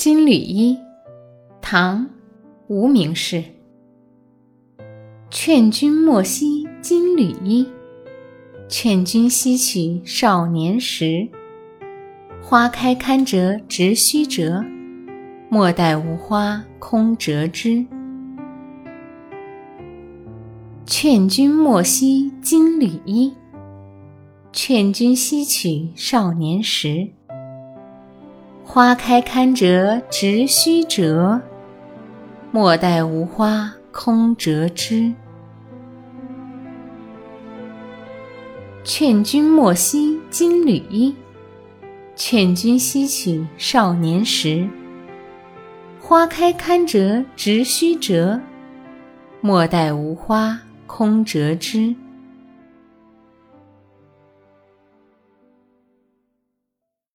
金缕衣，唐·无名氏。劝君莫惜金缕衣，劝君惜取少年时。花开堪折直须折，莫待无花空折枝。劝君莫惜金缕衣，劝君惜取少年时。花开堪折直须折，莫待无花空折枝。劝君莫惜金缕衣，劝君惜取少年时。花开堪折直须折，莫待无花空折枝。